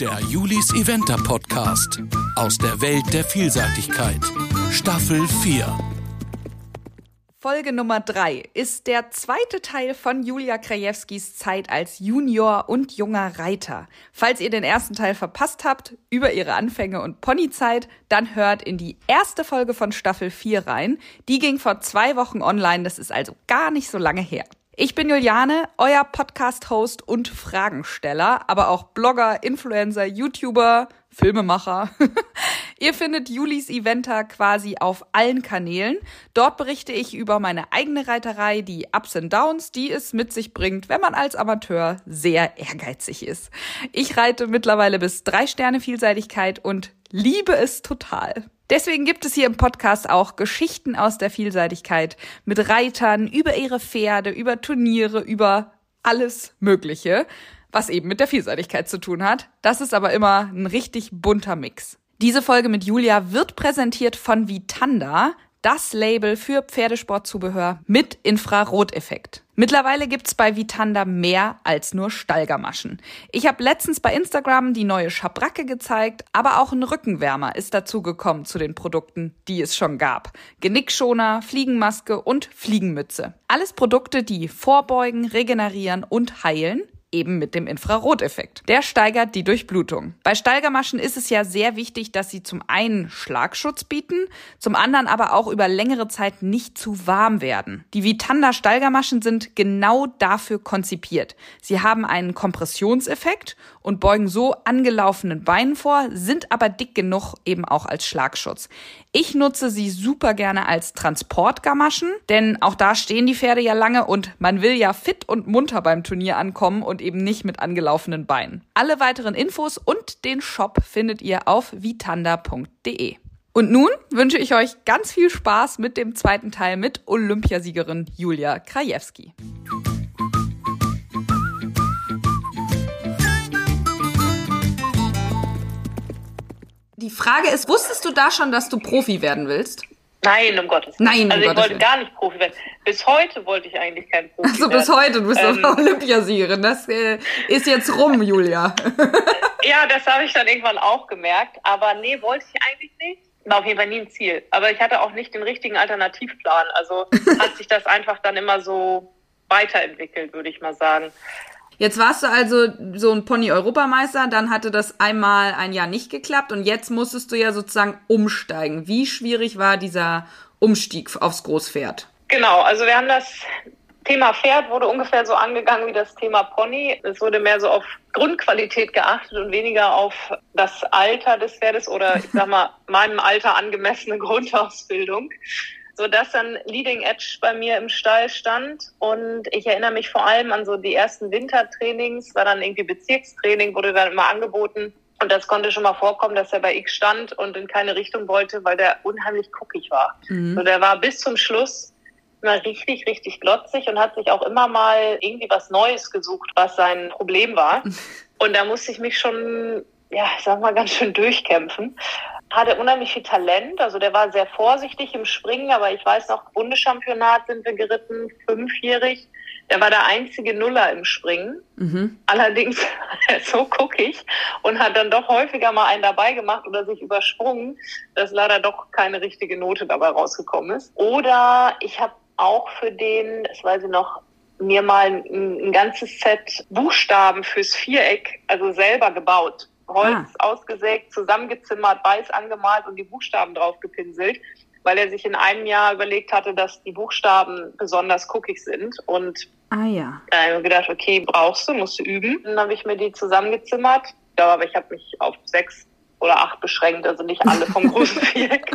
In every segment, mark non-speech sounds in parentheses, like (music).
Der Julis Eventer Podcast aus der Welt der Vielseitigkeit. Staffel 4. Folge Nummer 3 ist der zweite Teil von Julia Krajewskis Zeit als Junior und junger Reiter. Falls ihr den ersten Teil verpasst habt, über ihre Anfänge und Ponyzeit, dann hört in die erste Folge von Staffel 4 rein. Die ging vor zwei Wochen online, das ist also gar nicht so lange her. Ich bin Juliane, euer Podcast-Host und Fragensteller, aber auch Blogger, Influencer, YouTuber, Filmemacher. (laughs) Ihr findet Julis Eventer quasi auf allen Kanälen. Dort berichte ich über meine eigene Reiterei, die Ups und Downs, die es mit sich bringt, wenn man als Amateur sehr ehrgeizig ist. Ich reite mittlerweile bis drei Sterne Vielseitigkeit und liebe es total. Deswegen gibt es hier im Podcast auch Geschichten aus der Vielseitigkeit mit Reitern über ihre Pferde, über Turniere, über alles Mögliche, was eben mit der Vielseitigkeit zu tun hat. Das ist aber immer ein richtig bunter Mix. Diese Folge mit Julia wird präsentiert von Vitanda das Label für Pferdesportzubehör mit Infraroteffekt. Mittlerweile gibt's bei Vitanda mehr als nur Stallgamaschen. Ich habe letztens bei Instagram die neue Schabracke gezeigt, aber auch ein Rückenwärmer ist dazugekommen zu den Produkten, die es schon gab. Genickschoner, Fliegenmaske und Fliegenmütze. Alles Produkte, die vorbeugen, regenerieren und heilen eben mit dem Infraroteffekt. Der steigert die Durchblutung. Bei Steigermaschen ist es ja sehr wichtig, dass sie zum einen Schlagschutz bieten, zum anderen aber auch über längere Zeit nicht zu warm werden. Die Vitanda Steigermaschen sind genau dafür konzipiert. Sie haben einen Kompressionseffekt und beugen so angelaufenen Beinen vor, sind aber dick genug eben auch als Schlagschutz. Ich nutze sie super gerne als Transportgamaschen, denn auch da stehen die Pferde ja lange und man will ja fit und munter beim Turnier ankommen und eben nicht mit angelaufenen Beinen. Alle weiteren Infos und den Shop findet ihr auf vitanda.de. Und nun wünsche ich euch ganz viel Spaß mit dem zweiten Teil mit Olympiasiegerin Julia Krajewski. Die Frage ist, wusstest du da schon, dass du Profi werden willst? Nein, um Gottes Willen. Nein, um also ich Gottes wollte Willen. gar nicht Profi werden. Bis heute wollte ich eigentlich kein Profi Also werden. bis heute, du bist Ähm, Olympiasiegerin. Das äh, ist jetzt rum, Julia. (laughs) Ja, das habe ich dann irgendwann auch gemerkt. Aber nee, wollte ich eigentlich nicht. War auf jeden Fall nie ein Ziel. Aber ich hatte auch nicht den richtigen Alternativplan. Also hat sich das einfach dann immer so weiterentwickelt, würde ich mal sagen. Jetzt warst du also so ein Pony-Europameister, dann hatte das einmal ein Jahr nicht geklappt und jetzt musstest du ja sozusagen umsteigen. Wie schwierig war dieser Umstieg aufs Großpferd? Genau, also wir haben das Thema Pferd wurde ungefähr so angegangen wie das Thema Pony. Es wurde mehr so auf Grundqualität geachtet und weniger auf das Alter des Pferdes oder ich sag mal meinem Alter angemessene (laughs) Grundausbildung. So dass dann Leading Edge bei mir im Stall stand und ich erinnere mich vor allem an so die ersten Wintertrainings, war dann irgendwie Bezirkstraining, wurde dann immer angeboten und das konnte schon mal vorkommen, dass er bei X stand und in keine Richtung wollte, weil der unheimlich guckig war. Mhm. So, der war bis zum Schluss immer richtig, richtig glotzig und hat sich auch immer mal irgendwie was Neues gesucht, was sein Problem war. (laughs) Und da musste ich mich schon, ja, ich sag mal, ganz schön durchkämpfen. Hatte unheimlich viel Talent, also der war sehr vorsichtig im Springen, aber ich weiß noch, Bundeschampionat sind wir geritten, fünfjährig. Der war der einzige Nuller im Springen. Mhm. Allerdings er (laughs) so guckig und hat dann doch häufiger mal einen dabei gemacht oder sich übersprungen, dass leider doch keine richtige Note dabei rausgekommen ist. Oder ich habe auch für den, das weiß ich noch, mir mal ein, ein ganzes Set Buchstaben fürs Viereck, also selber gebaut. Holz ausgesägt, zusammengezimmert, weiß angemalt und die Buchstaben drauf gepinselt, weil er sich in einem Jahr überlegt hatte, dass die Buchstaben besonders guckig sind und Ah ja. da habe ich mir gedacht, okay, brauchst du, musst du üben. Dann habe ich mir die zusammengezimmert. Ich glaube, aber ich habe mich auf sechs oder acht beschränkt, also nicht alle vom (laughs) großen Viereck.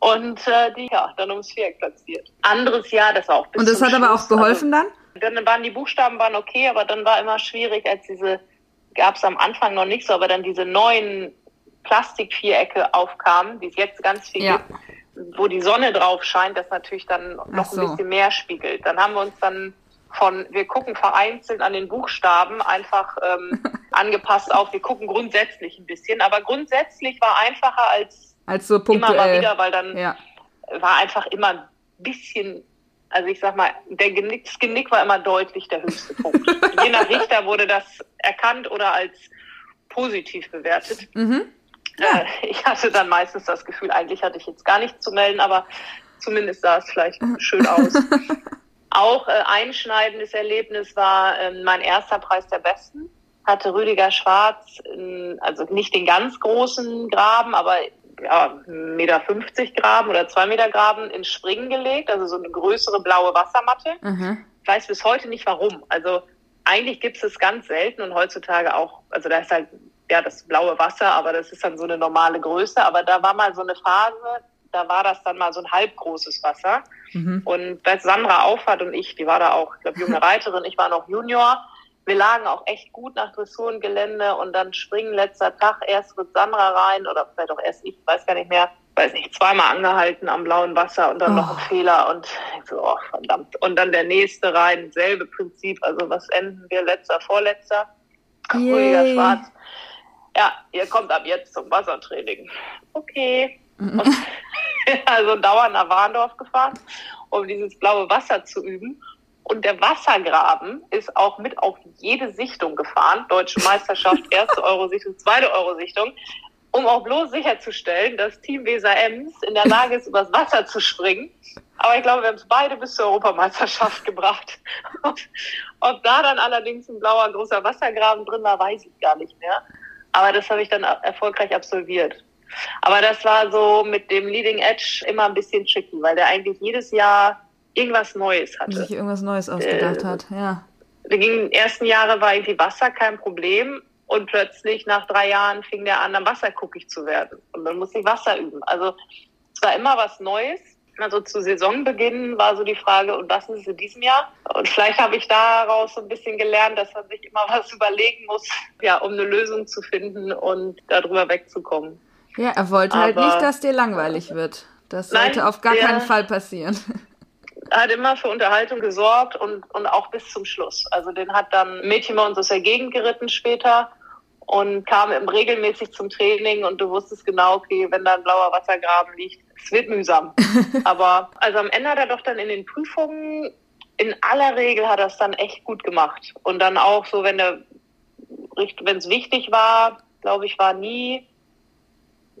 Und äh, die, ja, dann ums Viereck platziert. Anderes Jahr, das war auch bis Und das hat aber auch Schluss, geholfen dann? Also, dann waren die Buchstaben waren okay, aber dann war immer schwierig, als diese, gab es am Anfang noch nicht so, aber dann diese neuen Plastikvierecke aufkamen, die es jetzt ganz viel Ja. gibt, wo die Sonne drauf scheint, das natürlich dann noch so. ein bisschen mehr spiegelt. Dann haben wir uns dann von, wir gucken vereinzelt an den Buchstaben, einfach ähm, (laughs) angepasst auf, wir gucken grundsätzlich ein bisschen. Aber grundsätzlich war einfacher als Als so immer mal wieder, weil dann Ja. war einfach immer ein bisschen, also ich sag mal, der Genick, das Genick war immer deutlich der höchste Punkt. Je nach Richter wurde das erkannt oder als positiv bewertet. Mhm. Ja. Äh, ich hatte dann meistens das Gefühl, eigentlich hatte ich jetzt gar nichts zu melden, aber zumindest sah es vielleicht schön aus. (laughs) Auch äh, einschneidendes Erlebnis war äh, mein erster Preis der Besten. Hatte Rüdiger Schwarz, äh, also nicht den ganz großen Graben, aber ja, 1,50 Meter Graben oder 2 Meter Graben ins Springen gelegt, also so eine größere blaue Wassermatte. Mhm. Ich weiß bis heute nicht warum. Also eigentlich gibt es es ganz selten und heutzutage auch, also da ist halt ja das blaue Wasser, aber das ist dann so eine normale Größe. Aber da war mal so eine Phase, da war das dann mal so ein halbgroßes Wasser. Mhm. Und als Sandra auffahrt und ich, die war da auch, ich glaube, junge (laughs) Reiterin, ich war noch Junior. Wir lagen auch echt gut nach Dressurengelände und dann springen letzter Tag, erst wird Sandra rein oder vielleicht auch erst ich, weiß gar nicht mehr, weiß nicht, zweimal angehalten am blauen Wasser und dann oh. noch ein Fehler und so, oh, verdammt. Und dann der nächste rein, selbe Prinzip, also was enden wir, letzter, vorletzter, ruhiger Schwarz. Ja, ihr kommt ab jetzt zum Wassertraining. Okay. Mhm. (laughs) also dauernd nach Warndorf gefahren, um dieses blaue Wasser zu üben. Und der Wassergraben ist auch mit auf jede Sichtung gefahren. Deutsche Meisterschaft, erste Eurosichtung, zweite Eurosichtung. Um auch bloß sicherzustellen, dass Team Weser Ems in der Lage ist, übers Wasser zu springen. Aber ich glaube, wir haben es beide bis zur Europameisterschaft gebracht. Ob da dann allerdings ein blauer großer Wassergraben drin war, weiß ich gar nicht mehr. Aber das habe ich dann erfolgreich absolviert. Aber das war so mit dem Leading Edge immer ein bisschen tricky, weil der eigentlich jedes Jahr irgendwas Neues hatte. Sich irgendwas Neues ausgedacht äh, hat, ja. Die ersten Jahre war irgendwie Wasser kein Problem und plötzlich nach drei Jahren fing der an, am Wasser guckig zu werden. Und dann musste ich Wasser üben. Also es war immer was Neues. Also zu Saisonbeginn war so die Frage, und was ist es in diesem Jahr? Und vielleicht habe ich daraus so ein bisschen gelernt, dass man sich immer (laughs) was überlegen muss, ja, um eine Lösung zu finden und darüber wegzukommen. Ja, er wollte halt Aber, halt nicht, dass dir langweilig wird. Das sollte nein, auf gar keinen Fall passieren. (laughs) hat immer für Unterhaltung gesorgt und, und auch bis zum Schluss. Also den hat dann Mädchen bei uns aus der Gegend geritten später und kam regelmäßig zum Training und du wusstest genau, okay, wenn da ein blauer Wassergraben liegt, es wird mühsam. (laughs) Aber also am Ende hat er doch dann in den Prüfungen in aller Regel hat er es dann echt gut gemacht. Und dann auch so, wenn der wenn es wichtig war, glaube ich, war nie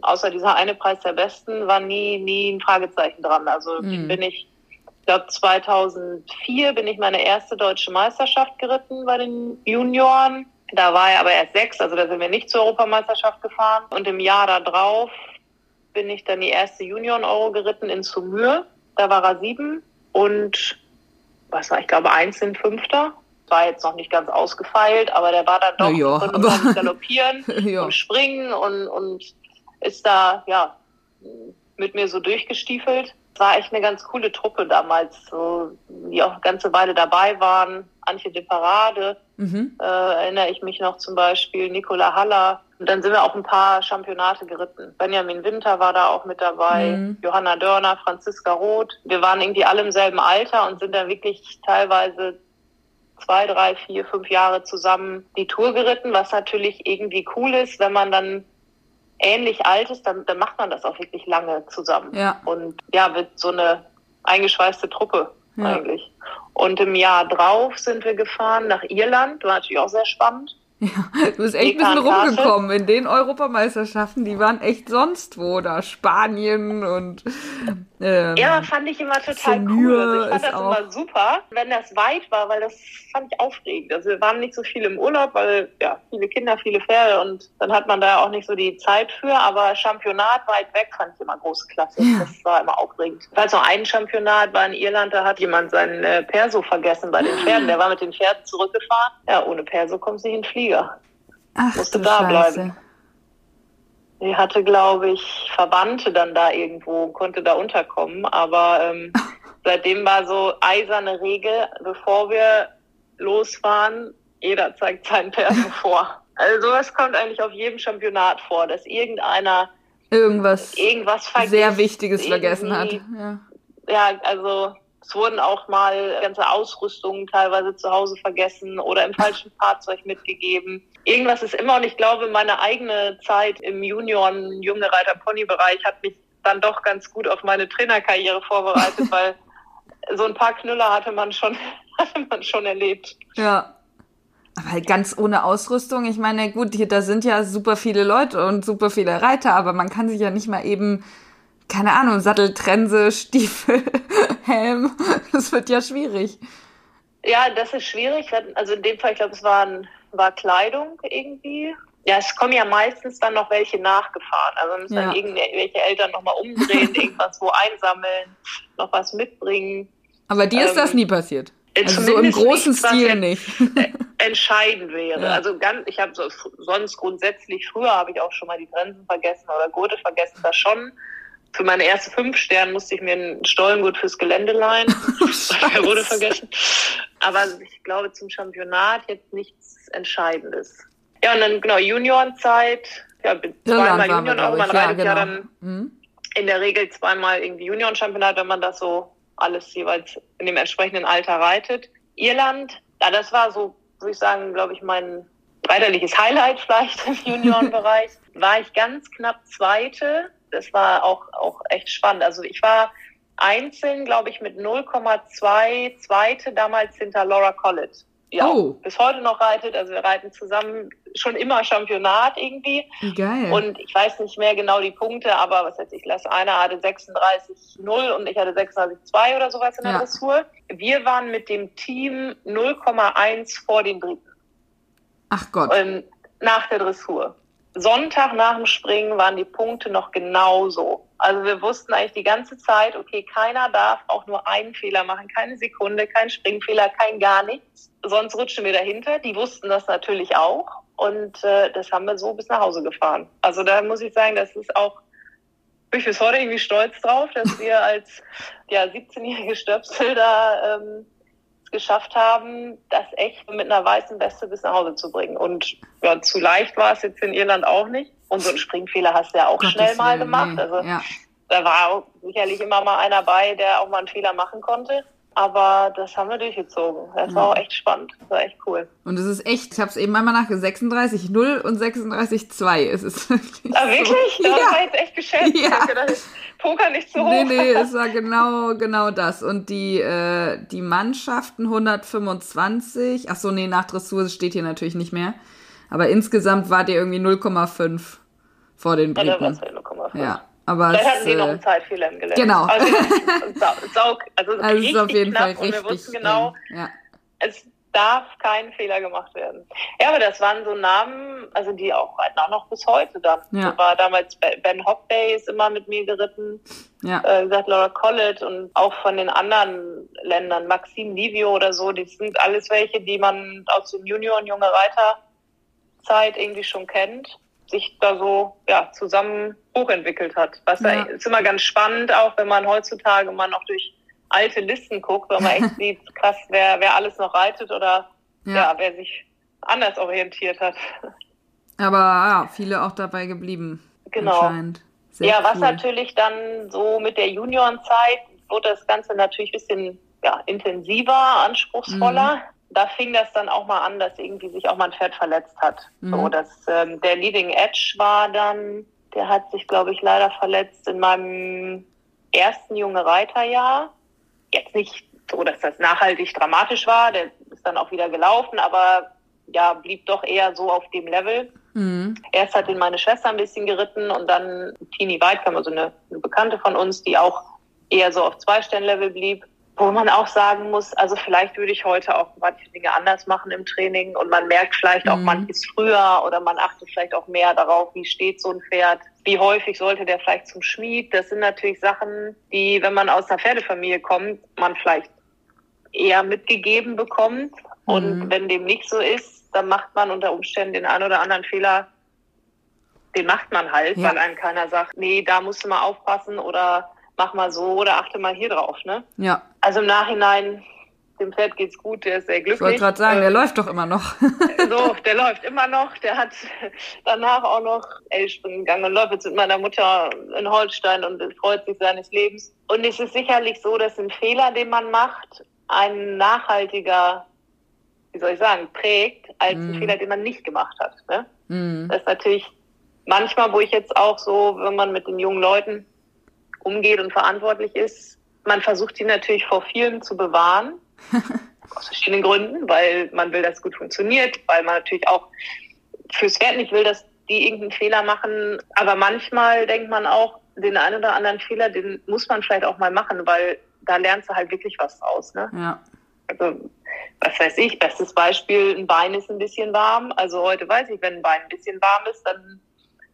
außer dieser eine Preis der Besten, war nie, nie ein Fragezeichen dran. Also mhm. bin ich, ich glaube 2004 bin ich meine erste deutsche Meisterschaft geritten bei den Junioren. Da war er aber erst sechs, also da sind wir nicht zur Europameisterschaft gefahren. Und im Jahr darauf bin ich dann die erste Junioren-Euro geritten in Sumür. Da war er sieben und was war, ich glaube, einzeln Fünfter. War jetzt noch nicht ganz ausgefeilt, aber der war dann doch ja, aber... galoppieren (laughs) ja. und springen und, und ist da, ja, mit mir so durchgestiefelt. War echt eine ganz coole Truppe damals, so, die auch eine ganze Weile dabei waren. Antje de Parade, mhm. äh, erinnere ich mich noch zum Beispiel, Nicola Haller. Und dann sind wir auch ein paar Championate geritten. Benjamin Winter war da auch mit dabei, mhm. Johanna Dörner, Franziska Roth. Wir waren irgendwie alle im selben Alter und sind dann wirklich teilweise zwei, drei, vier, fünf Jahre zusammen die Tour geritten, was natürlich irgendwie cool ist, wenn man dann ähnlich alt ist, dann, dann macht man das auch wirklich lange zusammen. Ja. Und ja, wird so eine eingeschweißte Truppe ja. eigentlich. Und im Jahr drauf sind wir gefahren nach Irland, war natürlich auch sehr spannend. Ja, du bist echt ein bisschen rumgekommen in den Europameisterschaften, die waren echt sonst wo, da Spanien und ähm, Ja, fand ich immer total cool. Also ich fand das auch. immer super, wenn das weit war, weil das fand ich aufregend. Also wir waren nicht so viel im Urlaub, weil ja, viele Kinder, viele Pferde und dann hat man da auch nicht so die Zeit für, aber Championat weit weg fand ich immer große Klasse. Ja. Das war immer aufregend. Ich weiß noch, ein Championat war in Irland, da hat jemand seinen äh, Perso vergessen bei den Pferden. Der war mit den Pferden zurückgefahren. Ja, ohne Perso kommst du nicht in den Flieger. Ach, Musste da Scheiße. bleiben. Sie hatte, glaube ich, Verwandte dann da irgendwo, konnte da unterkommen. Aber ähm, (laughs) seitdem war so eiserne Regel, bevor wir losfahren, jeder zeigt seinen Perso (laughs) vor. Also sowas kommt eigentlich auf jedem Championat vor, dass irgendeiner irgendwas, irgendwas sehr Wichtiges vergessen hat. Ja. ja, also es wurden auch mal ganze Ausrüstungen teilweise zu Hause vergessen oder im falschen Fahrzeug mitgegeben. Irgendwas ist immer und ich glaube, meine eigene Zeit im Junioren, junge Reiter Pony Bereich hat mich dann doch ganz gut auf meine Trainerkarriere vorbereitet, (laughs) weil so ein paar Knüller hatte man schon, (laughs) hatte man schon erlebt. Ja. Aber halt ganz ohne Ausrüstung. Ich meine, gut, hier, da sind ja super viele Leute und super viele Reiter, aber man kann sich ja nicht mal eben, keine Ahnung, Sattel, Trense, Stiefel, (laughs) Helm. Das wird ja schwierig. Ja, das ist schwierig. Also in dem Fall, ich glaube, es war, ein, war Kleidung irgendwie. Ja, es kommen ja meistens dann noch welche nachgefahren. Also müssen ja. dann irgendwelche Eltern nochmal umdrehen, (laughs) irgendwas wo einsammeln, noch was mitbringen. Aber dir ist ähm, das nie passiert? Also so im großen nichts, Stil nicht. (laughs) entscheidend wäre. Ja. Also ganz, ich habe so, sonst grundsätzlich früher habe ich auch schon mal die Grenzen vergessen oder Gurte vergessen, das schon. Für meine erste fünf Sterne musste ich mir einen Stollengurt fürs Gelände leihen. (laughs) Der wurde vergessen. Aber ich glaube zum Championat jetzt nichts Entscheidendes. Ja, und dann genau Juniorenzeit. Ja, zweimal Junioren auch. Man reitet ja, genau. ja dann mhm. in der Regel zweimal irgendwie Junioren-Championat, wenn man das so alles jeweils in dem entsprechenden Alter reitet. Irland, ja, das war so, würde ich sagen, glaube ich, mein reiterliches Highlight (laughs) vielleicht im Juniorenbereich. (laughs) war ich ganz knapp Zweite. Das war auch, auch echt spannend. Also ich war einzeln, glaube ich, mit 0,2 Zweite damals hinter Laura Collett ja, oh. bis heute noch reitet. Also wir reiten zusammen schon immer Championat irgendwie. Geil. Und ich weiß nicht mehr genau die Punkte, aber was weiß ich, lass einer hatte 36,0 und ich hatte 36,2 oder sowas in der ja. Dressur. Wir waren mit dem Team 0,1 vor den Briten. Ach Gott. Ähm, nach der Dressur. Sonntag nach dem Springen waren die Punkte noch genauso. Also wir wussten eigentlich die ganze Zeit, okay, keiner darf auch nur einen Fehler machen, keine Sekunde, kein Springfehler, kein gar nichts. Sonst rutschen wir dahinter. Die wussten das natürlich auch und äh, das haben wir so bis nach Hause gefahren. Also da muss ich sagen, das ist auch bin ich bis heute irgendwie stolz drauf, dass wir als ja, 17-jährige Stöpsel da ähm, geschafft haben, das echt mit einer weißen Weste bis nach Hause zu bringen. Und ja, zu leicht war es jetzt in Irland auch nicht. Und so einen Springfehler hast du ja auch Gottes schnell mal gemacht. Nee. Also ja. da war sicherlich immer mal einer bei, der auch mal einen Fehler machen konnte. Aber das haben wir durchgezogen. Das ja. war auch echt spannend. Das war echt cool. Und es ist echt, ich habe es eben einmal nachgeschaut, 36,0 und 36,2. Es ist (laughs) wirklich. Ah, wirklich? So. Das ja. war jetzt echt geschätzt. Ja. Ich gedacht, Poker nicht so hoch. Nee, nee, es (laughs) war genau, genau das. Und die, äh, die Mannschaften 125. Ach so, nee, nach Dressur steht hier natürlich nicht mehr. Aber insgesamt war der irgendwie 0,5 vor den Briten. Ja, da 0,5. Ja. Aber Vielleicht hatten die noch einen Zeitfehler im Gelände. Genau. Also, (laughs) sau, also, also ist auf jeden Fall richtig. Und wir wussten genau, ja. es darf kein Fehler gemacht werden. Ja, aber das waren so Namen, also die auch reiten auch noch bis heute dann. Ja. War damals Ben Hockday ist immer mit mir geritten. Ja. Äh, gesagt, Laura Collett und auch von den anderen Ländern, Maxim Livio oder so, die sind alles welche, die man aus dem Junior- und junge Reiterzeit irgendwie schon kennt sich da so ja, zusammen hochentwickelt hat. Was ja. ist immer ganz spannend, auch wenn man heutzutage mal noch durch alte Listen guckt, weil man echt (laughs) sieht, krass, wer, wer alles noch reitet oder ja. ja wer sich anders orientiert hat. (laughs) Aber ja, viele auch dabei geblieben. Genau. Ja, cool. was natürlich dann so mit der Juniorenzeit wurde das Ganze natürlich ein bisschen ja, intensiver, anspruchsvoller. Mhm da fing das dann auch mal an, dass irgendwie sich auch mal ein Pferd verletzt hat. Mhm. So, dass ähm, der Leading Edge war dann, der hat sich, glaube ich, leider verletzt in meinem ersten junge Reiterjahr. Jetzt nicht so, dass das nachhaltig dramatisch war, der ist dann auch wieder gelaufen, aber ja, blieb doch eher so auf dem Level. Mhm. Erst hat ihn meine Schwester ein bisschen geritten und dann Tini Weidkamp, also eine, eine Bekannte von uns, die auch eher so auf Zwei-Stern-Level blieb. Wo man auch sagen muss, also vielleicht würde ich heute auch manche Dinge anders machen im Training und man merkt vielleicht auch mhm. manches früher oder man achtet vielleicht auch mehr darauf, wie steht so ein Pferd, wie häufig sollte der vielleicht zum Schmied. Das sind natürlich Sachen, die, wenn man aus einer Pferdefamilie kommt, man vielleicht eher mitgegeben bekommt. Mhm. Und wenn dem nicht so ist, dann macht man unter Umständen den einen oder anderen Fehler, den macht man halt, ja. weil einem keiner sagt, nee, da musst du mal aufpassen oder mach mal so oder achte mal hier drauf, ne? Ja. Also im Nachhinein, dem Pferd geht's gut, der ist sehr glücklich. Ich wollte gerade sagen, ähm, der läuft doch immer noch. (laughs) so, der läuft immer noch. Der hat danach auch noch L-Springen gegangen und läuft jetzt mit meiner Mutter in Holstein und freut sich seines Lebens. Und es ist sicherlich so, dass ein Fehler, den man macht, ein nachhaltiger, wie soll ich sagen, prägt, als mm. ein Fehler, den man nicht gemacht hat. Ne? Mm. Das ist natürlich manchmal, wo ich jetzt auch so, wenn man mit den jungen Leuten umgeht und verantwortlich ist. Man versucht sie natürlich vor vielen zu bewahren. (laughs) Aus verschiedenen Gründen, weil man will, dass es gut funktioniert, weil man natürlich auch fürs Pferd nicht will, dass die irgendeinen Fehler machen. Aber manchmal denkt man auch, den einen oder anderen Fehler, den muss man vielleicht auch mal machen, weil da lernst du halt wirklich was draus. Ne? Ja. Also, was weiß ich, bestes Beispiel, ein Bein ist ein bisschen warm. Also heute weiß ich, wenn ein Bein ein bisschen warm ist, dann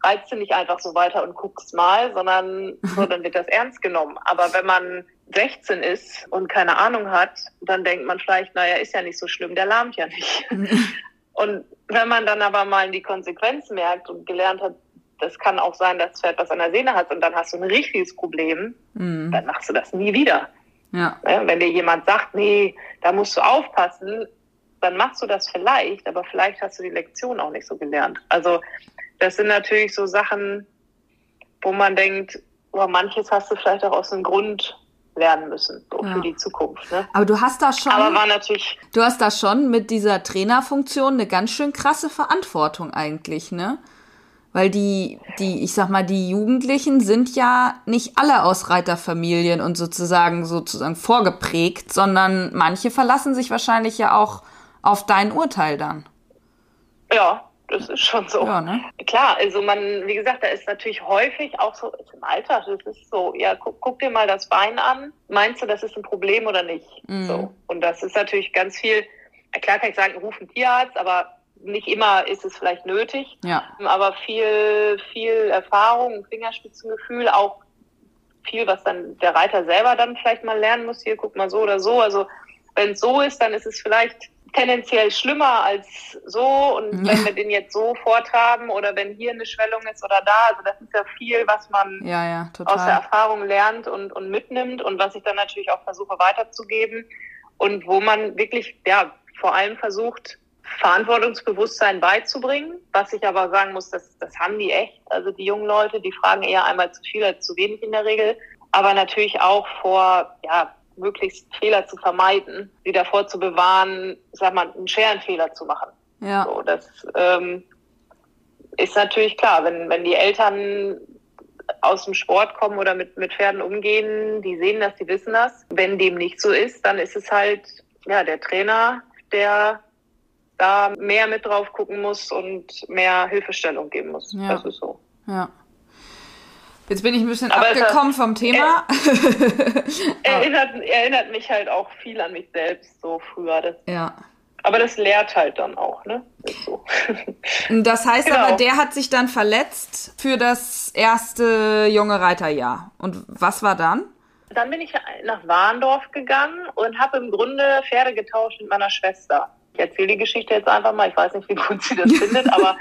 reizt du nicht einfach so weiter und guckst mal, sondern so, dann wird das ernst genommen. Aber wenn man 16 ist und keine Ahnung hat, dann denkt man vielleicht, naja, ist ja nicht so schlimm, der lahmt ja nicht. (laughs) und wenn man dann aber mal in die Konsequenzen merkt und gelernt hat, das kann auch sein, dass das Pferd was an der Sehne hat und dann hast du ein richtiges Problem, mhm. dann machst du das nie wieder. Ja. Wenn dir jemand sagt, nee, da musst du aufpassen, dann machst du das vielleicht, aber vielleicht hast du die Lektion auch nicht so gelernt. Also das sind natürlich so Sachen, wo man denkt, oh, manches hast du vielleicht auch aus dem Grund lernen müssen so ja. für die Zukunft. Ne? Aber du hast da schon, aber war natürlich, du hast da schon mit dieser Trainerfunktion eine ganz schön krasse Verantwortung eigentlich, ne? Weil die, die, ich sag mal, die Jugendlichen sind ja nicht alle aus Reiterfamilien und sozusagen sozusagen vorgeprägt, sondern manche verlassen sich wahrscheinlich ja auch auf dein Urteil dann. Ja, das ist schon so. Ja, ne? Klar, also man, wie gesagt, da ist natürlich häufig auch so im Alltag, das ist so, ja, guck, guck dir mal das Bein an. Meinst du, das ist ein Problem oder nicht? Mhm. So. Und das ist natürlich ganz viel, klar kann ich sagen, ruf einen Tierarzt, aber nicht immer ist es vielleicht nötig, ja. aber viel, viel Erfahrung, Fingerspitzengefühl, auch viel, was dann der Reiter selber dann vielleicht mal lernen muss. Hier, guck mal so oder so. Also wenn es so ist, dann ist es vielleicht tendenziell schlimmer als so. Und ja. wenn wir den jetzt so vortragen oder wenn hier eine Schwellung ist oder da, also das ist ja viel, was man ja, ja, aus der Erfahrung lernt und, und mitnimmt und was ich dann natürlich auch versuche weiterzugeben und wo man wirklich, ja, vor allem versucht, Verantwortungsbewusstsein beizubringen. Was ich aber sagen muss, das, das haben die echt. Also die jungen Leute, die fragen eher einmal zu viel als zu wenig in der Regel. Aber natürlich auch vor, ja, möglichst Fehler zu vermeiden, sie davor zu bewahren, sag mal, einen Scherenfehler zu machen. Ja. So, das ähm, ist natürlich klar, wenn, wenn die Eltern aus dem Sport kommen oder mit, mit Pferden umgehen, die sehen das, die wissen das. Wenn dem nicht so ist, dann ist es halt ja der Trainer, der da mehr mit drauf gucken muss und mehr Hilfestellung geben muss. Ja. Das ist so. Ja. Jetzt bin ich ein bisschen Aber abgekommen vom Thema. Er, (laughs) erinnert, erinnert mich halt auch viel an mich selbst, so früher. Das, ja. Aber das lehrt halt dann auch, ne? So. (laughs) Das heißt genau. aber, der hat sich dann verletzt für das erste junge Reiterjahr. Und was war dann? Dann bin ich nach Warndorf gegangen und habe im Grunde Pferde getauscht mit meiner Schwester. Ich erzähle die Geschichte jetzt einfach mal. Ich weiß nicht, wie gut sie das (laughs) findet, aber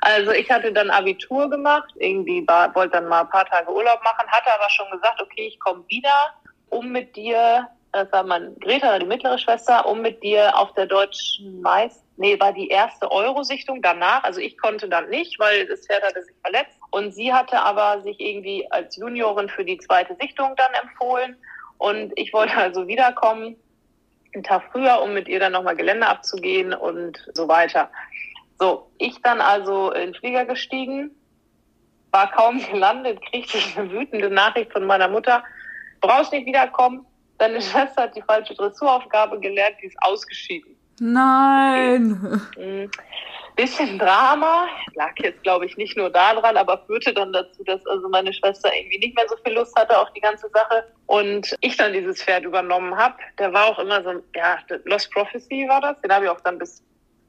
also ich hatte dann Abitur gemacht, irgendwie war, wollte dann mal ein paar Tage Urlaub machen, hatte aber schon gesagt, okay, ich komme wieder, um mit dir, das war mein Greta, die mittlere Schwester, um mit dir auf der deutschen Meist, nee, war die erste Eurosichtung danach. Also ich konnte dann nicht, weil das Pferd hatte sich verletzt. Und sie hatte aber sich irgendwie als Juniorin für die zweite Sichtung dann empfohlen. Und ich wollte also wiederkommen einen Tag früher, um mit ihr dann nochmal Gelände abzugehen und so weiter. So, ich dann also in den Flieger gestiegen, war kaum gelandet, kriegte ich eine wütende Nachricht von meiner Mutter, brauchst nicht wiederkommen, deine (laughs) Schwester hat die falsche Dressuraufgabe gelernt, die ist ausgeschieden. Nein. Mhm bisschen Drama. Lag jetzt, glaube ich, nicht nur daran, aber führte dann dazu, dass also meine Schwester irgendwie nicht mehr so viel Lust hatte auf die ganze Sache und ich dann dieses Pferd übernommen habe. Der war auch immer so, ja, Lost Prophecy war das. Den habe ich auch dann bis,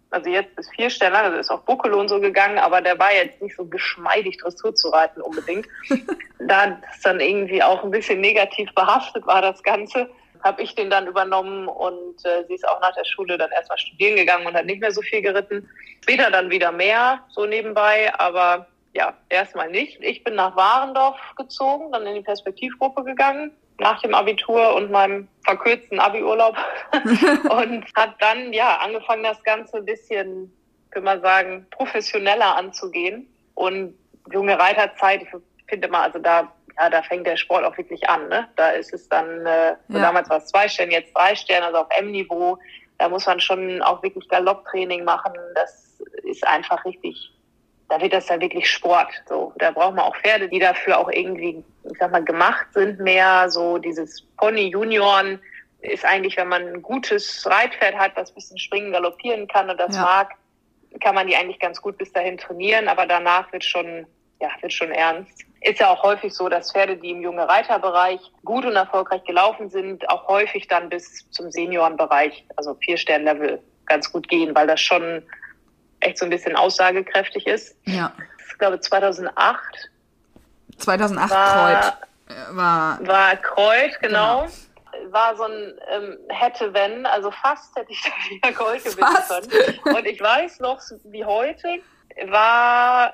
also jetzt bis vier Stellen, also ist auf Buckel und so gegangen, aber der war jetzt nicht so geschmeidig, Dressur zu reiten unbedingt. (laughs) da das dann irgendwie auch ein bisschen negativ behaftet war, das Ganze habe ich den dann übernommen und äh, sie ist auch nach der Schule dann erstmal studieren gegangen und hat nicht mehr so viel geritten. Später dann wieder mehr, so nebenbei, aber ja, erstmal nicht. Ich bin nach Warendorf gezogen, dann in die Perspektivgruppe gegangen nach dem Abitur und meinem verkürzten Abiurlaub (laughs) und habe dann ja angefangen, das Ganze ein bisschen, kann man sagen, professioneller anzugehen. Und junge Reiterzeit, ich finde mal, also da ja, da fängt der Sport auch wirklich an. Ne? Da ist es dann, äh, ja. damals war es zwei Sterne, jetzt drei Sterne, also auf M-Niveau. Da muss man schon auch wirklich Galopptraining machen. Das ist einfach richtig, da wird das dann wirklich Sport. So, da braucht man auch Pferde, die dafür auch irgendwie, ich sag mal, gemacht sind mehr. So dieses Pony Junioren ist eigentlich, wenn man ein gutes Reitpferd hat, das ein bisschen springen, galoppieren kann und das Ja. mag, kann man die eigentlich ganz gut bis dahin trainieren, aber danach wird schon, ja, wird schon ernst. Ist ja auch häufig so, dass Pferde, die im junge Reiterbereich gut und erfolgreich gelaufen sind, auch häufig dann bis zum Seniorenbereich, also Vier-Stern-Level, ganz gut gehen, weil das schon echt so ein bisschen aussagekräftig ist. Ja. Ich glaube, 2008 2008 War- Kreuz äh, war. war Kreuz, genau. War so ein ähm, hätte wenn, also fast hätte ich da wieder Gold gewinnen können. Und ich weiß noch wie heute, war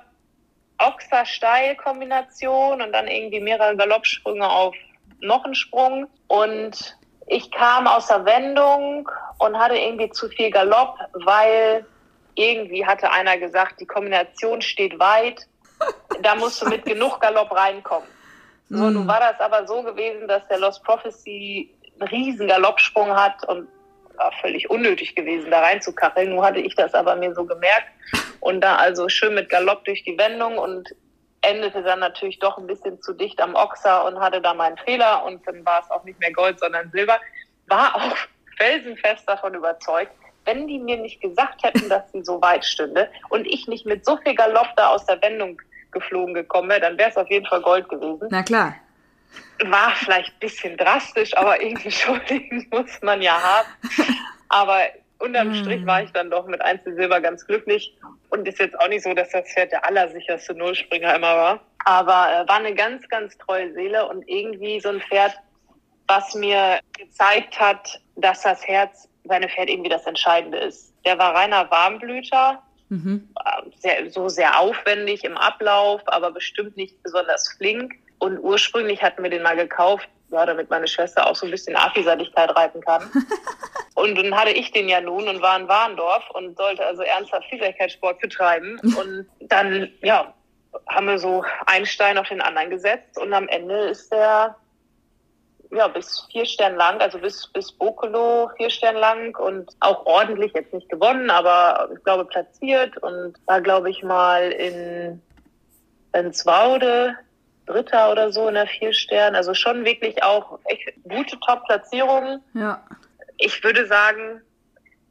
Ochser Steil Kombination und dann irgendwie mehrere Galoppsprünge auf noch einen Sprung und ich kam aus der Wendung und hatte irgendwie zu viel Galopp, weil irgendwie hatte einer gesagt, die Kombination steht weit, da musst du mit (laughs) genug Galopp reinkommen. So, Hm. nun war das aber so gewesen, dass der Lost Prophecy einen riesen Galoppsprung hat und war völlig unnötig gewesen, da reinzukacheln. Nun hatte ich das aber mir so gemerkt und da also schön mit Galopp durch die Wendung und endete dann natürlich doch ein bisschen zu dicht am Ochser und hatte da meinen Fehler und dann war es auch nicht mehr Gold, sondern Silber. War auch felsenfest davon überzeugt, wenn die mir nicht gesagt hätten, dass sie so weit stünde und ich nicht mit so viel Galopp da aus der Wendung geflogen gekommen wäre, dann wäre es auf jeden Fall Gold gewesen Na klar. war vielleicht ein bisschen drastisch, aber irgendwie (laughs) schuldigen muss man ja haben. Aber unterm Hm. Strich war ich dann doch mit Einzel Silber ganz glücklich. Und ist jetzt auch nicht so, dass das Pferd der allersicherste Nullspringer immer war. Aber äh, war eine ganz, ganz treue Seele und irgendwie so ein Pferd, was mir gezeigt hat, dass das Herz seine Pferd irgendwie das Entscheidende ist. Der war reiner Warmblüter, Mhm. sehr, so sehr aufwendig im Ablauf, aber bestimmt nicht besonders flink. Und ursprünglich hatten wir den mal gekauft, ja, damit meine Schwester auch so ein bisschen Afiseitigkeit reiten kann. (laughs) und dann hatte ich den ja nun und war in Warndorf und sollte also ernsthaft Vielseitigkeitssport betreiben. Und dann, ja, haben wir so einen Stein auf den anderen gesetzt und am Ende ist der ja, bis vier Stern lang, also bis, bis Bokolo vier Stern lang und auch ordentlich, jetzt nicht gewonnen, aber ich glaube platziert und war, glaube ich, mal in Benzwaude Dritter oder so in der vier Stern. Also schon wirklich auch echt gute Top-Platzierungen. Ja. Ich würde sagen,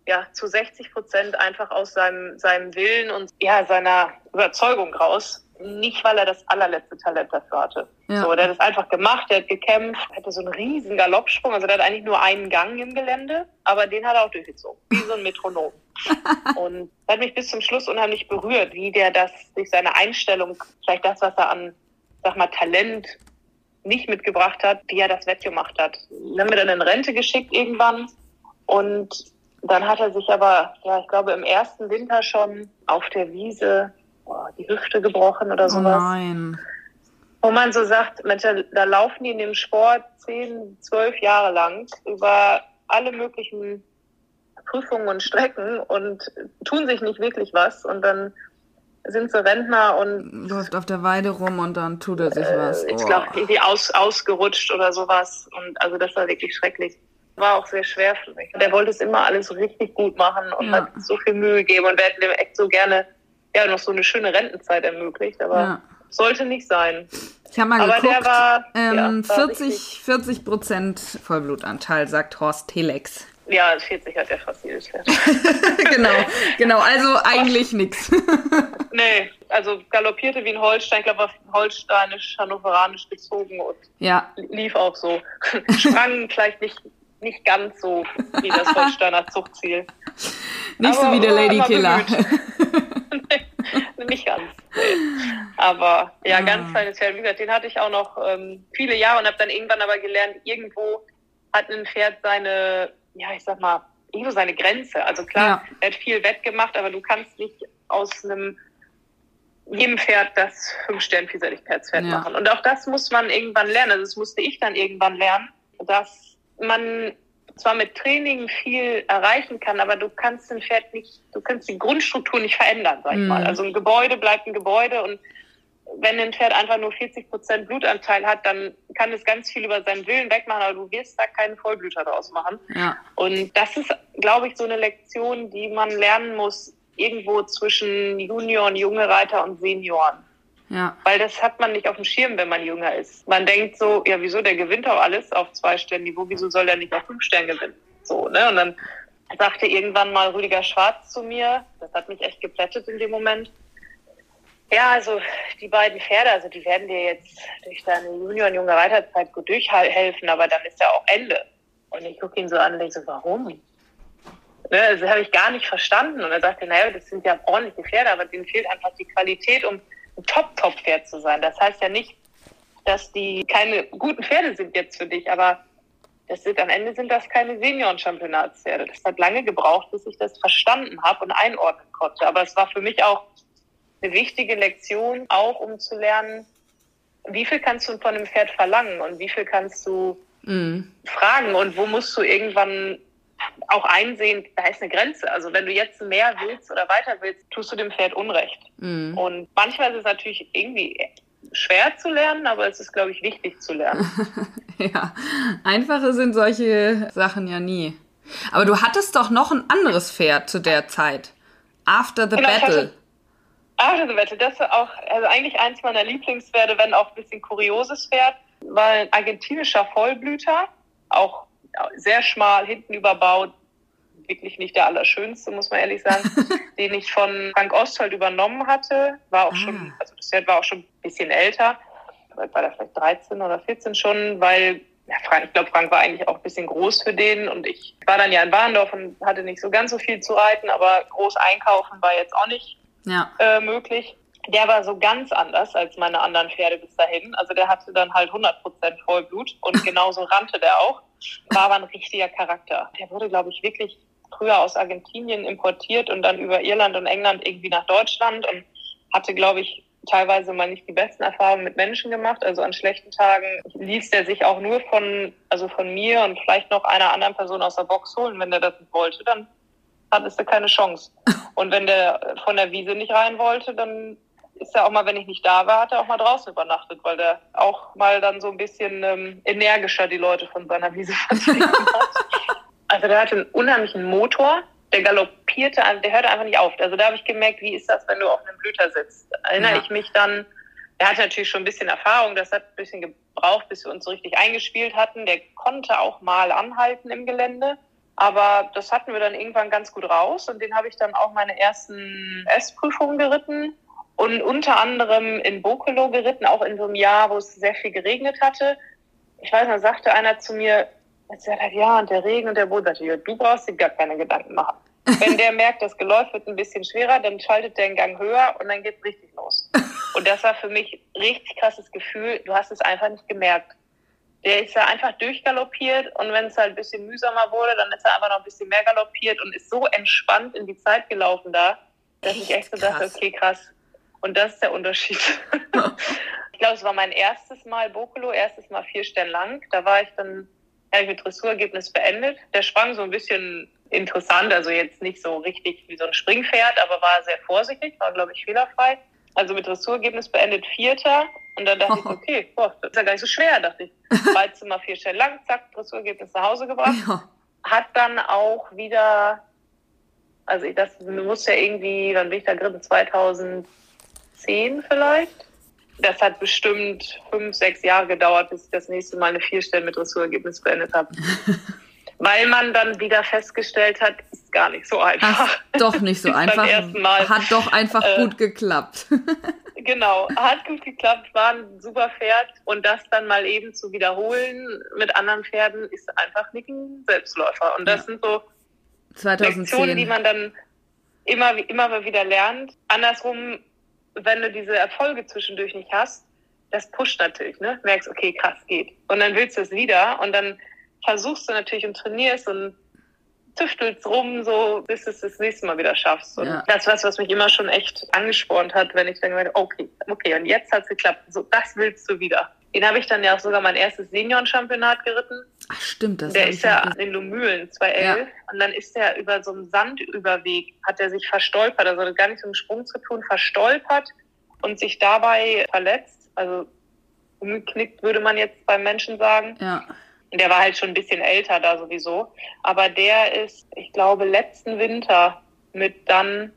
ja, zu 60 Prozent einfach aus seinem, seinem Willen und ja, seiner Überzeugung raus. Nicht, weil er das allerletzte Talent dafür hatte. Ja. So, der hat es einfach gemacht, der hat gekämpft, hatte so einen riesen Galoppsprung. Also der hat eigentlich nur einen Gang im Gelände, aber den hat er auch durchgezogen. Wie so ein Metronom. (laughs) und hat mich bis zum Schluss unheimlich berührt, wie der das durch seine Einstellung, vielleicht das, was er an, sag mal, Talent nicht mitgebracht hat, wie er das wettgemacht hat. Dann haben wir dann in Rente geschickt irgendwann und dann hat er sich aber, ja, ich glaube, im ersten Winter schon auf der Wiese oh, die Hüfte gebrochen oder Oh sowas. nein. Wo man so sagt, Mensch, da- da laufen die in dem Sport zehn, zwölf Jahre lang über alle möglichen Prüfungen und Strecken und tun sich nicht wirklich was und dann sind sie Rentner und Läuft auf der Weide rum und dann tut er sich was. äh, ich Oh. glaube irgendwie aus, ausgerutscht oder sowas und also das war wirklich schrecklich. War auch sehr schwer für mich. Der wollte es immer alles richtig gut machen und Ja. hat so viel Mühe gegeben und wir hätten dem echt so gerne ja noch so eine schöne Rentenzeit ermöglicht, aber Ja. sollte nicht sein. Ich habe mal Aber geguckt. der war, ähm, ja, war 40, richtig- 40 Prozent Vollblutanteil, sagt Horst Telex. Ja, 40 hat ja fast jedes Pferd. (laughs) genau, genau. Also eigentlich nix. (laughs) nee, also galoppierte wie ein Holstein, ich glaube, war holsteinisch, hannoveranisch gezogen und ja, lief auch so. (laughs) Sprang vielleicht nicht, nicht ganz so wie das Holsteiner Zuchtziel. nicht so Aber wie der Lady Killer. nee, nicht ganz. Nee. Aber ja, Ah. ganz kleines Pferd. Wie gesagt, den hatte ich auch noch ähm, viele Jahre und habe dann irgendwann aber gelernt, irgendwo hat ein Pferd seine, ja, ich sag mal, irgendwo seine Grenze. Also klar, Ja. er hat viel wettgemacht, aber du kannst nicht aus einem jedem Pferd das Fünf-Stern-Vielseitigkeitspferd Ja. machen. Und auch das muss man irgendwann lernen. Also das musste ich dann irgendwann lernen, dass man zwar mit Training viel erreichen kann, aber du kannst ein Pferd nicht, du kannst die Grundstruktur nicht verändern, sag ich Mhm. mal. Also ein Gebäude bleibt ein Gebäude und wenn ein Pferd einfach nur 40 Prozent Blutanteil hat, dann kann es ganz viel über seinen Willen wegmachen, aber du wirst da keinen Vollblüter draus machen. Ja, Und das ist, glaube ich, so eine Lektion, die man lernen muss, irgendwo zwischen Junior und junge Reiter und Senioren. Ja. Weil das hat man nicht auf dem Schirm, wenn man jünger ist. Man denkt so, ja, wieso, der gewinnt auch alles auf zwei Stern Niveau, wieso soll der nicht auf fünf Stern gewinnen? So, ne? Und dann sagte irgendwann mal Rüdiger Schwarz zu mir, das hat mich echt geplättet in dem Moment. Ja, also die beiden Pferde, also die werden dir jetzt durch deine Junior- und junge Reiterzeit gut durchhelfen, aber dann ist ja auch Ende. Und ich gucke ihn so an und denke so, warum? Ne, das habe ich gar nicht verstanden. Und er sagte, naja, das sind ja ordentliche Pferde, aber denen fehlt einfach die Qualität, um ein Top-Top-Pferd zu sein. Das heißt ja nicht, dass die keine guten Pferde sind jetzt für dich, aber das sind, am Ende sind das keine Senioren-Championatspferde. Das hat lange gebraucht, bis ich das verstanden habe und einordnen konnte. Aber es war für mich auch eine wichtige Lektion, auch um zu lernen, wie viel kannst du von einem Pferd verlangen und wie viel kannst du mhm. fragen und wo musst du irgendwann auch einsehen, da ist eine Grenze. Also wenn du jetzt mehr willst oder weiter willst, tust du dem Pferd Unrecht. Mhm. Und manchmal ist es natürlich irgendwie schwer zu lernen, aber es ist, glaube ich, wichtig zu lernen. (laughs) ja, einfache sind solche Sachen ja nie. Aber du hattest doch noch ein anderes Pferd zu der Zeit. After the genau, Battle. The Battle, das war auch, also eigentlich eins meiner Lieblingspferde, wenn auch ein bisschen kurioses Pferd, war ein argentinischer Vollblüter, auch sehr schmal, hinten überbaut, wirklich nicht der allerschönste, muss man ehrlich sagen, (laughs) den ich von Frank Osthold übernommen hatte. War auch ah. schon, also das Pferd war auch schon ein bisschen älter. War da vielleicht 13 oder 14 schon, weil ja, Frank, ich glaube, Frank war eigentlich auch ein bisschen groß für den und ich war dann ja in Warndorf und hatte nicht so ganz so viel zu reiten, aber groß einkaufen war jetzt auch nicht ja. äh, möglich. Der war so ganz anders als meine anderen Pferde bis dahin. Also der hatte dann halt 100% Vollblut und (laughs) genauso rannte der auch. War aber ein richtiger Charakter. Der wurde, glaube ich, wirklich früher aus Argentinien importiert und dann über Irland und England irgendwie nach Deutschland und hatte, glaube ich, teilweise mal nicht die besten Erfahrungen mit Menschen gemacht. Also an schlechten Tagen ließ der sich auch nur von, also von mir und vielleicht noch einer anderen Person aus der Box holen. Wenn der das nicht wollte, dann hattest du keine Chance. Und wenn der von der Wiese nicht rein wollte, dann ist er auch mal, wenn ich nicht da war, hat er auch mal draußen übernachtet, weil der auch mal dann so ein bisschen ähm, energischer die Leute von seiner Wiese (laughs) vertrieben hat. Also der hatte einen unheimlichen Motor, der galoppierte, also der hörte einfach nicht auf. Also da habe ich gemerkt, wie ist das, wenn du auf einem Blüter sitzt. Erinnere ja. ich mich dann, der hatte natürlich schon ein bisschen Erfahrung, das hat ein bisschen gebraucht, bis wir uns so richtig eingespielt hatten. Der konnte auch mal anhalten im Gelände. Aber das hatten wir dann irgendwann ganz gut raus und den habe ich dann auch meine ersten S-Prüfungen geritten und unter anderem in Bokolo geritten, auch in so einem Jahr, wo es sehr viel geregnet hatte. Ich weiß, da sagte einer zu mir, er, ja, und der Regen und der Boden. Du brauchst dir gar keine Gedanken machen. (laughs) Wenn der merkt, das Geläuf wird ein bisschen schwerer, dann schaltet der den Gang höher und dann geht's richtig los. (laughs) Und das war für mich richtig krasses Gefühl. Du hast es einfach nicht gemerkt. Der ist ja einfach durchgaloppiert und wenn es halt ein bisschen mühsamer wurde, dann ist er einfach noch ein bisschen mehr galoppiert und ist so entspannt in die Zeit gelaufen da, dass echt ich echt gedacht habe, okay, krass. Und das ist der Unterschied. (laughs) ich glaube, es war mein erstes Mal Bokolo, erstes Mal vier Sterne lang. Da war ich dann habe ich mit Dressurergebnis beendet. Der sprang so ein bisschen interessant, also jetzt nicht so richtig wie so ein Springpferd, aber war sehr vorsichtig, war, glaube ich, fehlerfrei. Also mit Dressurergebnis beendet Vierter. Und dann dachte oh. ich, (laughs) okay, boah, das ist ja gar nicht so schwer, dachte ich. (laughs) Beizimmer vier Stellen lang, zack, Dressurergebnis nach Hause gebracht. Ja. Hat dann auch wieder, also ich, das muss ja irgendwie, wann bin ich da geritten? 2010 vielleicht das hat bestimmt fünf, sechs Jahre gedauert, bis ich das nächste Mal eine Vierstelle mit Dressurergebnis beendet habe. (laughs) Weil man dann wieder festgestellt hat, ist gar nicht so einfach. Ach, doch nicht so (laughs) einfach. Hat doch einfach äh, gut geklappt. (laughs) genau, hat gut geklappt, war ein super Pferd und das dann mal eben zu wiederholen mit anderen Pferden ist einfach nicht ein Selbstläufer. Und das ja. sind so 2010. Lektionen, die man dann immer, immer wieder lernt. Andersrum wenn du diese Erfolge zwischendurch nicht hast, das pusht natürlich, ne? Merkst, okay, krass, geht. Und dann willst du es wieder und dann versuchst du natürlich und trainierst und tüftelst rum, so bis du es das nächste Mal wieder schaffst. Und ja. das ist was, was mich immer schon echt angespornt hat, wenn ich dann gemeint okay, okay, und jetzt hat es geklappt. So, das willst du wieder. Den habe ich dann ja auch sogar mein erstes Senioren-Championat geritten. Ach, stimmt, das Der ist ja in Lumülen 2011 ja. und dann ist der über so einen Sandüberweg, hat er sich verstolpert, also gar nicht so einen Sprung zu tun, verstolpert und sich dabei verletzt. Also umgeknickt würde man jetzt beim Menschen sagen. Ja. Der war halt schon ein bisschen älter da sowieso. Aber der ist, ich glaube, letzten Winter mit dann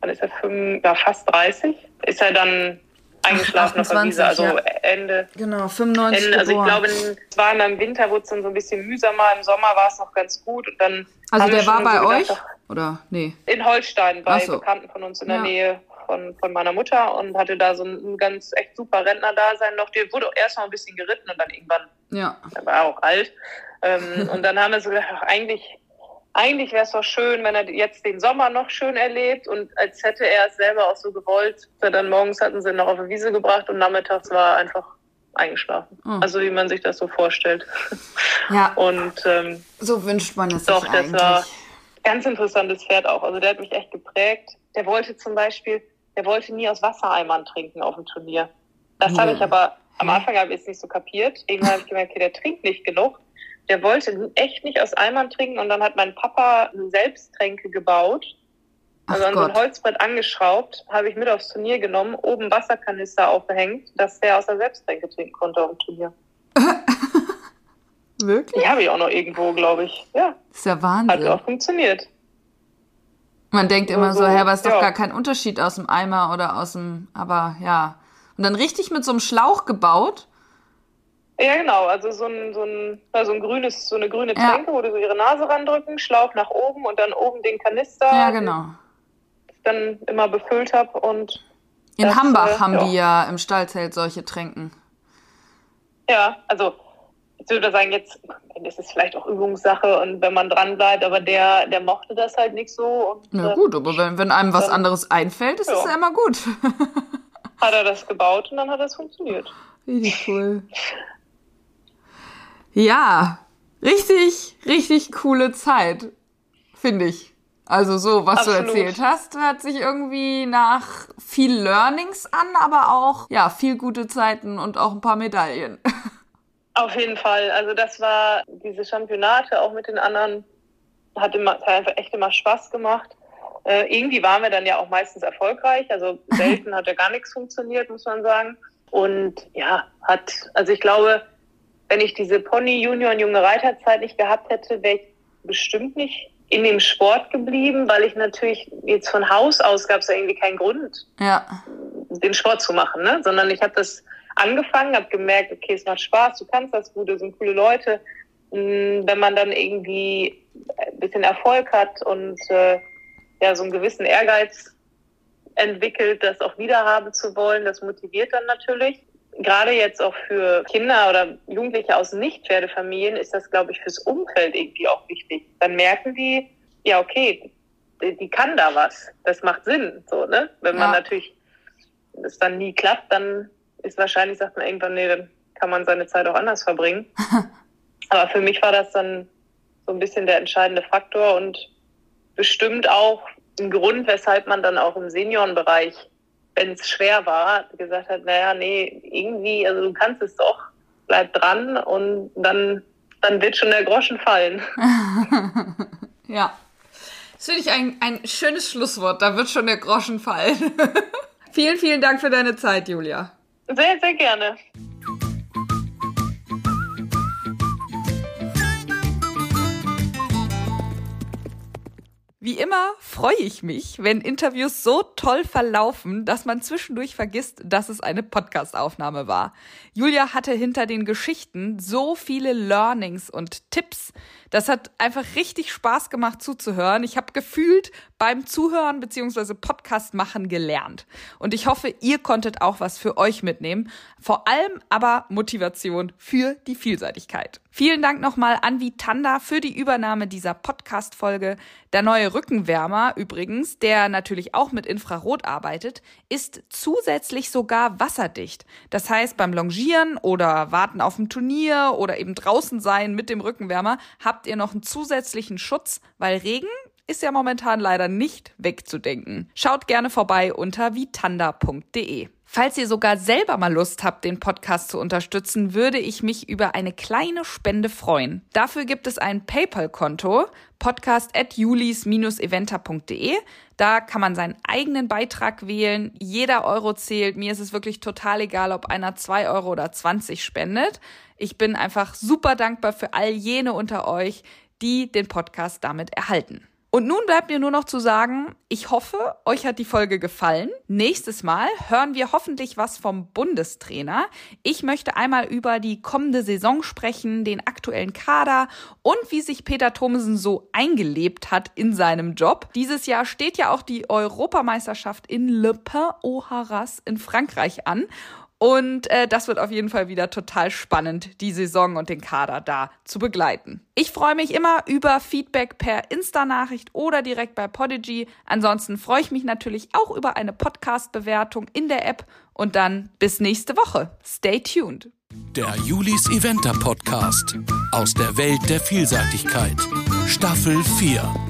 wann ist er, fünf, ja, fast 30, ist er dann eingeschlafen auf der Wiese, also ja. Ende. Genau, 95 Ende, Also ich glaube, es war im Winter, wurde es dann so ein bisschen mühsamer, im Sommer war es noch ganz gut und dann Also der war bei so euch? Gedacht, oder? Nee. In Holstein, bei so. Bekannten von uns in der ja. Nähe von, von meiner Mutter und hatte da so ein, ganz echt super Rentner-Dasein noch. Der wurde erst mal ein bisschen geritten und dann irgendwann, ja. er war auch alt. Ähm, (laughs) und dann haben wir so gedacht, ach, eigentlich eigentlich wäre es doch schön, wenn er jetzt den Sommer noch schön erlebt und als hätte er es selber auch so gewollt. Dann morgens hatten sie ihn noch auf die Wiese gebracht und nachmittags war er einfach eingeschlafen. Oh. Also wie man sich das so vorstellt. (laughs) Ja. Und ähm, so wünscht man es doch, sich eigentlich. das war ganz interessantes Pferd auch. Also der hat mich echt geprägt. Der wollte zum Beispiel, der wollte nie aus Wassereimern trinken auf dem Turnier. Das habe ich aber am Anfang habe ich es nicht so kapiert. Irgendwann habe ich gemerkt, okay, der trinkt nicht genug der wollte echt nicht aus Eimern trinken und dann hat mein Papa Selbsttränke gebaut. Also an so ein Holzbrett angeschraubt, habe ich mit aufs Turnier genommen, oben Wasserkanister aufgehängt, dass der aus der Selbsttränke trinken konnte auf dem Turnier. (laughs) Wirklich? Die habe ich auch noch irgendwo, glaube ich. Ja. Das ist ja Wahnsinn. Hat auch funktioniert. Man denkt immer so, so hä, aber ist ja. doch gar kein Unterschied aus dem Eimer oder aus dem, aber ja. Und dann richtig mit so einem Schlauch gebaut? Ja, genau. Also so ein, so ein, so ein grünes, so eine grüne Tränke, ja. wo du so ihre Nase randrücken, Schlauch nach oben und dann oben den Kanister. Ja, genau. Dann immer befüllt habe und. In das, Hambach äh, haben ja. die ja im Stallzelt solche Tränken. Ja, also ich würde sagen, jetzt ist es vielleicht auch Übungssache und wenn man dran bleibt, aber der, der mochte das halt nicht so. Und, ja gut, aber wenn, wenn einem was anderes einfällt, ist es ja immer gut. (laughs) hat er das gebaut und dann hat es funktioniert. Richtig cool. Ja, richtig, richtig coole Zeit, finde ich. Also so, was Absolut. du erzählt hast, hört sich irgendwie nach viel Learnings an, aber auch ja viel gute Zeiten und auch ein paar Medaillen. (laughs) Auf jeden Fall. Also das war diese Championate auch mit den anderen hat immer hat einfach echt immer Spaß gemacht. Äh, irgendwie waren wir dann ja auch meistens erfolgreich. Also (laughs) selten hat ja gar nichts funktioniert, muss man sagen. Und ja, hat also ich glaube wenn ich diese Pony Junior und junge Reiterzeit nicht gehabt hätte, wäre ich bestimmt nicht in dem Sport geblieben, weil ich natürlich jetzt von Haus aus gab es ja irgendwie keinen Grund, ja. Den Sport zu machen, ne? sondern ich habe das angefangen, habe gemerkt, okay, es macht Spaß, du kannst das gut, das sind coole Leute. Hm, wenn man dann irgendwie ein bisschen Erfolg hat und äh, ja so einen gewissen Ehrgeiz entwickelt, das auch wiederhaben zu wollen, das motiviert dann natürlich gerade jetzt auch für Kinder oder Jugendliche aus Nicht-Pferdefamilien ist das, glaube ich, fürs Umfeld irgendwie auch wichtig. Dann merken die, ja, okay, die, die kann da was. Das macht Sinn, so, ne? Wenn man ja. natürlich es dann nie klappt, dann ist wahrscheinlich, sagt man irgendwann, nee, dann kann man seine Zeit auch anders verbringen. (laughs) Aber für mich war das dann so ein bisschen der entscheidende Faktor und bestimmt auch ein Grund, weshalb man dann auch im Seniorenbereich wenn es schwer war, gesagt hat, naja, nee, irgendwie, also du kannst es doch, bleib dran und dann, dann wird schon der Groschen fallen. (laughs) ja. Das finde ich ein, ein schönes Schlusswort. Da wird schon der Groschen fallen. (laughs) vielen, vielen Dank für deine Zeit, Julia. Sehr, sehr gerne. Wie immer freue ich mich, wenn Interviews so toll verlaufen, dass man zwischendurch vergisst, dass es eine Podcastaufnahme war. Julia hatte hinter den Geschichten so viele Learnings und Tipps. Das hat einfach richtig Spaß gemacht zuzuhören. Ich habe gefühlt beim Zuhören bzw. Podcast machen gelernt. Und ich hoffe, ihr konntet auch was für euch mitnehmen. Vor allem aber Motivation für die Vielseitigkeit. Vielen Dank nochmal an Vitanda für die Übernahme dieser Podcast-Folge. Der neue Rückenwärmer übrigens, der natürlich auch mit Infrarot arbeitet, ist zusätzlich sogar wasserdicht. Das heißt, beim Longieren oder Warten auf dem Turnier oder eben draußen sein mit dem Rückenwärmer habt ihr noch einen zusätzlichen Schutz, weil Regen ist ja momentan leider nicht wegzudenken. Schaut gerne vorbei unter vitanda.de. Falls ihr sogar selber mal Lust habt, den Podcast zu unterstützen, würde ich mich über eine kleine Spende freuen. Dafür gibt es ein PayPal-Konto, podcast at julis-eventer.de. Da kann man seinen eigenen Beitrag wählen. Jeder Euro zählt. Mir ist es wirklich total egal, ob einer zwei Euro oder 20 spendet. Ich bin einfach super dankbar für all jene unter euch, die den Podcast damit erhalten. Und nun bleibt mir nur noch zu sagen, ich hoffe, euch hat die Folge gefallen. Nächstes Mal hören wir hoffentlich was vom Bundestrainer. Ich möchte einmal über die kommende Saison sprechen, den aktuellen Kader und wie sich Peter Thomsen so eingelebt hat in seinem Job. Dieses Jahr steht ja auch die Europameisterschaft in Le Pen au Haras in Frankreich an. Und äh, das wird auf jeden Fall wieder total spannend, die Saison und den Kader da zu begleiten. Ich freue mich immer über Feedback per Insta-Nachricht oder direkt bei Podigy. Ansonsten freue ich mich natürlich auch über eine Podcast-Bewertung in der App. Und dann bis nächste Woche. Stay tuned. Der Julis Eventer Podcast aus der Welt der Vielseitigkeit. Staffel 4.